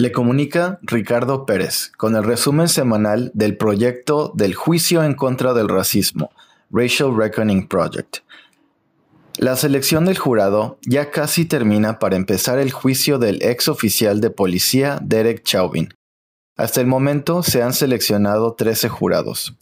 Le comunica Ricardo Pérez con el resumen semanal del proyecto del Juicio en contra del Racismo, Racial Reckoning Project. La selección del jurado ya casi termina para empezar el juicio del ex oficial de policía Derek Chauvin. Hasta el momento se han seleccionado 13 jurados.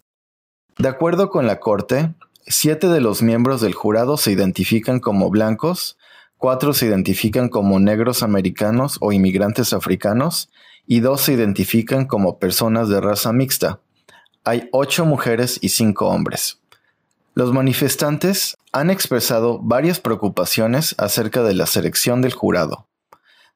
De acuerdo con la Corte, siete de los miembros del jurado se identifican como blancos, cuatro se identifican como negros americanos o inmigrantes africanos y dos se identifican como personas de raza mixta. Hay ocho mujeres y cinco hombres. Los manifestantes han expresado varias preocupaciones acerca de la selección del jurado.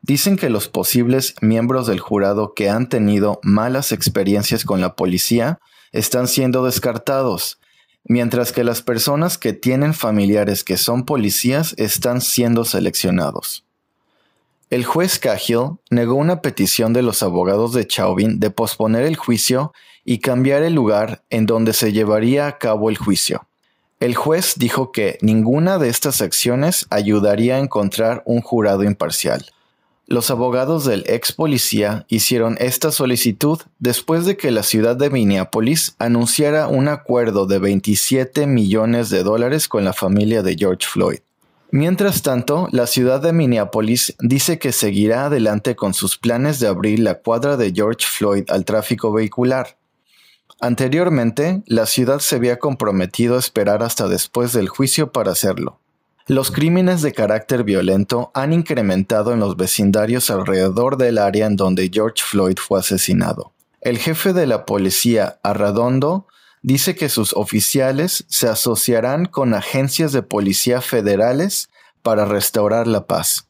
Dicen que los posibles miembros del jurado que han tenido malas experiencias con la policía están siendo descartados mientras que las personas que tienen familiares que son policías están siendo seleccionados. El juez Cahill negó una petición de los abogados de Chauvin de posponer el juicio y cambiar el lugar en donde se llevaría a cabo el juicio. El juez dijo que ninguna de estas acciones ayudaría a encontrar un jurado imparcial. Los abogados del ex policía hicieron esta solicitud después de que la ciudad de Minneapolis anunciara un acuerdo de 27 millones de dólares con la familia de George Floyd. Mientras tanto, la ciudad de Minneapolis dice que seguirá adelante con sus planes de abrir la cuadra de George Floyd al tráfico vehicular. Anteriormente, la ciudad se había comprometido a esperar hasta después del juicio para hacerlo. Los crímenes de carácter violento han incrementado en los vecindarios alrededor del área en donde George Floyd fue asesinado. El jefe de la policía, Arradondo, dice que sus oficiales se asociarán con agencias de policía federales para restaurar la paz.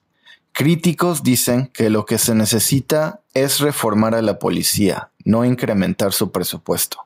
Críticos dicen que lo que se necesita es reformar a la policía, no incrementar su presupuesto.